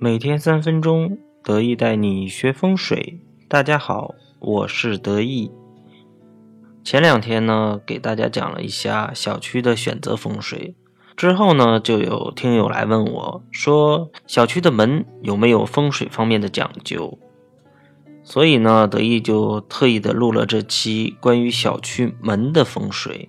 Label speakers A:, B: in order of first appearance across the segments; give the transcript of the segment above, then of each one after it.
A: 每天三分钟，得意带你学风水。大家好，我是得意。前两天呢，给大家讲了一下小区的选择风水，之后呢，就有听友来问我说，小区的门有没有风水方面的讲究？所以呢，得意就特意的录了这期关于小区门的风水。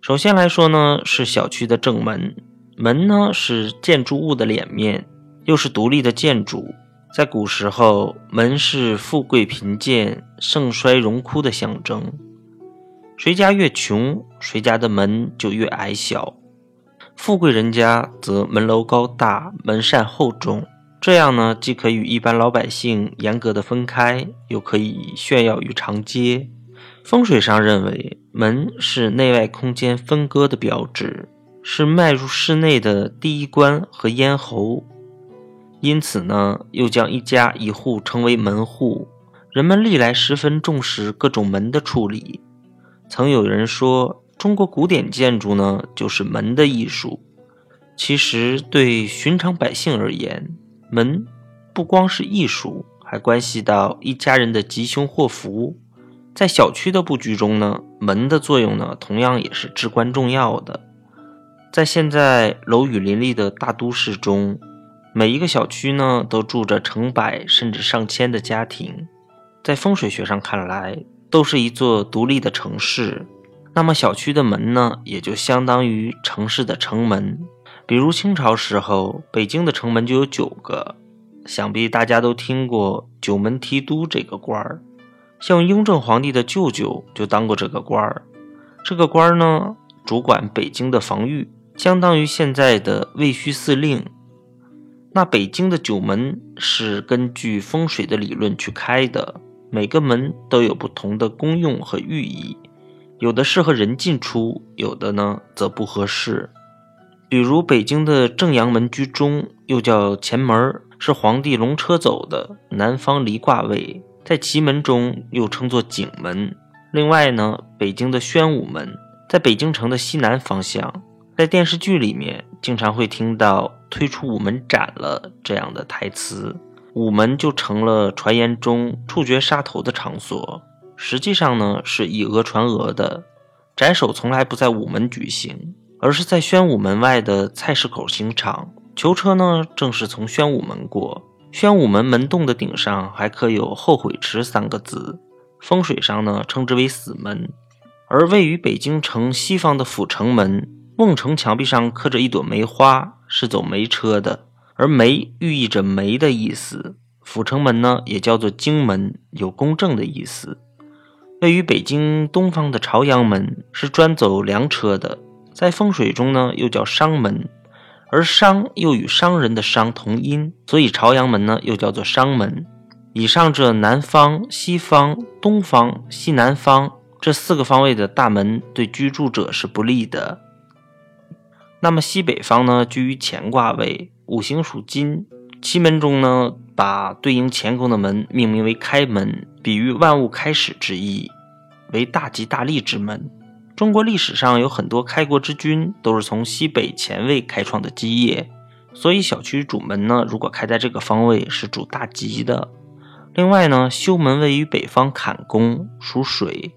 A: 首先来说呢，是小区的正门，门呢是建筑物的脸面。又是独立的建筑，在古时候，门是富贵贫贱、盛衰荣枯的象征。谁家越穷，谁家的门就越矮小；富贵人家则门楼高大、门扇厚重。这样呢，既可以与一般老百姓严格的分开，又可以炫耀于长街。风水上认为，门是内外空间分割的标志，是迈入室内的第一关和咽喉。因此呢，又将一家一户称为门户。人们历来十分重视各种门的处理。曾有人说，中国古典建筑呢，就是门的艺术。其实，对寻常百姓而言，门不光是艺术，还关系到一家人的吉凶祸福。在小区的布局中呢，门的作用呢，同样也是至关重要的。在现在楼宇林立的大都市中，每一个小区呢，都住着成百甚至上千的家庭，在风水学上看来，都是一座独立的城市。那么，小区的门呢，也就相当于城市的城门。比如清朝时候，北京的城门就有九个，想必大家都听过九门提督这个官儿。像雍正皇帝的舅舅就当过这个官儿。这个官儿呢，主管北京的防御，相当于现在的卫戍司令。那北京的九门是根据风水的理论去开的，每个门都有不同的功用和寓意，有的适合人进出，有的呢则不合适。比如北京的正阳门居中，又叫前门，是皇帝龙车走的南方离卦位，在奇门中又称作景门。另外呢，北京的宣武门在北京城的西南方向。在电视剧里面，经常会听到“推出午门斩了”这样的台词，午门就成了传言中处决杀头的场所。实际上呢，是以讹传讹的，斩首从来不在午门举行，而是在宣武门外的菜市口刑场。囚车呢，正是从宣武门过。宣武门门洞的顶上还刻有“后悔池”三个字，风水上呢，称之为死门。而位于北京城西方的阜成门。瓮城墙壁上刻着一朵梅花，是走梅车的，而梅寓意着梅的意思。阜成门呢，也叫做京门，有公正的意思。位于北京东方的朝阳门是专走粮车的，在风水中呢，又叫商门，而商又与商人的商同音，所以朝阳门呢，又叫做商门。以上这南方、西方、东方、西南方这四个方位的大门，对居住者是不利的。那么西北方呢，居于乾卦位，五行属金。奇门中呢，把对应乾宫的门命名为开门，比喻万物开始之意，为大吉大利之门。中国历史上有很多开国之君都是从西北乾位开创的基业，所以小区主门呢，如果开在这个方位是主大吉的。另外呢，修门位于北方坎宫，属水，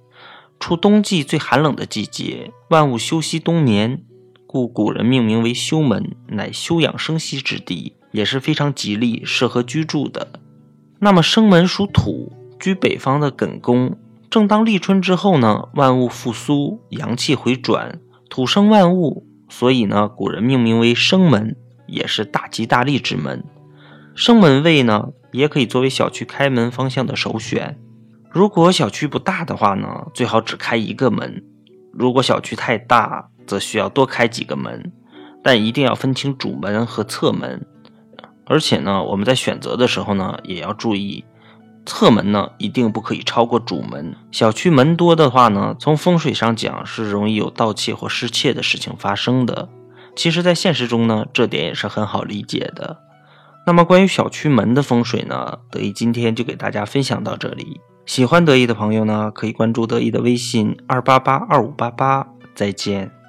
A: 处冬季最寒冷的季节，万物休息冬眠。故古人命名为休门，乃休养生息之地，也是非常吉利、适合居住的。那么生门属土，居北方的艮宫，正当立春之后呢，万物复苏，阳气回转，土生万物，所以呢，古人命名为生门，也是大吉大利之门。生门位呢，也可以作为小区开门方向的首选。如果小区不大的话呢，最好只开一个门。如果小区太大，则需要多开几个门，但一定要分清主门和侧门。而且呢，我们在选择的时候呢，也要注意，侧门呢一定不可以超过主门。小区门多的话呢，从风水上讲是容易有盗窃或失窃的事情发生的。其实，在现实中呢，这点也是很好理解的。那么，关于小区门的风水呢，德意今天就给大家分享到这里。喜欢德意的朋友呢，可以关注德意的微信二八八二五八八。再见。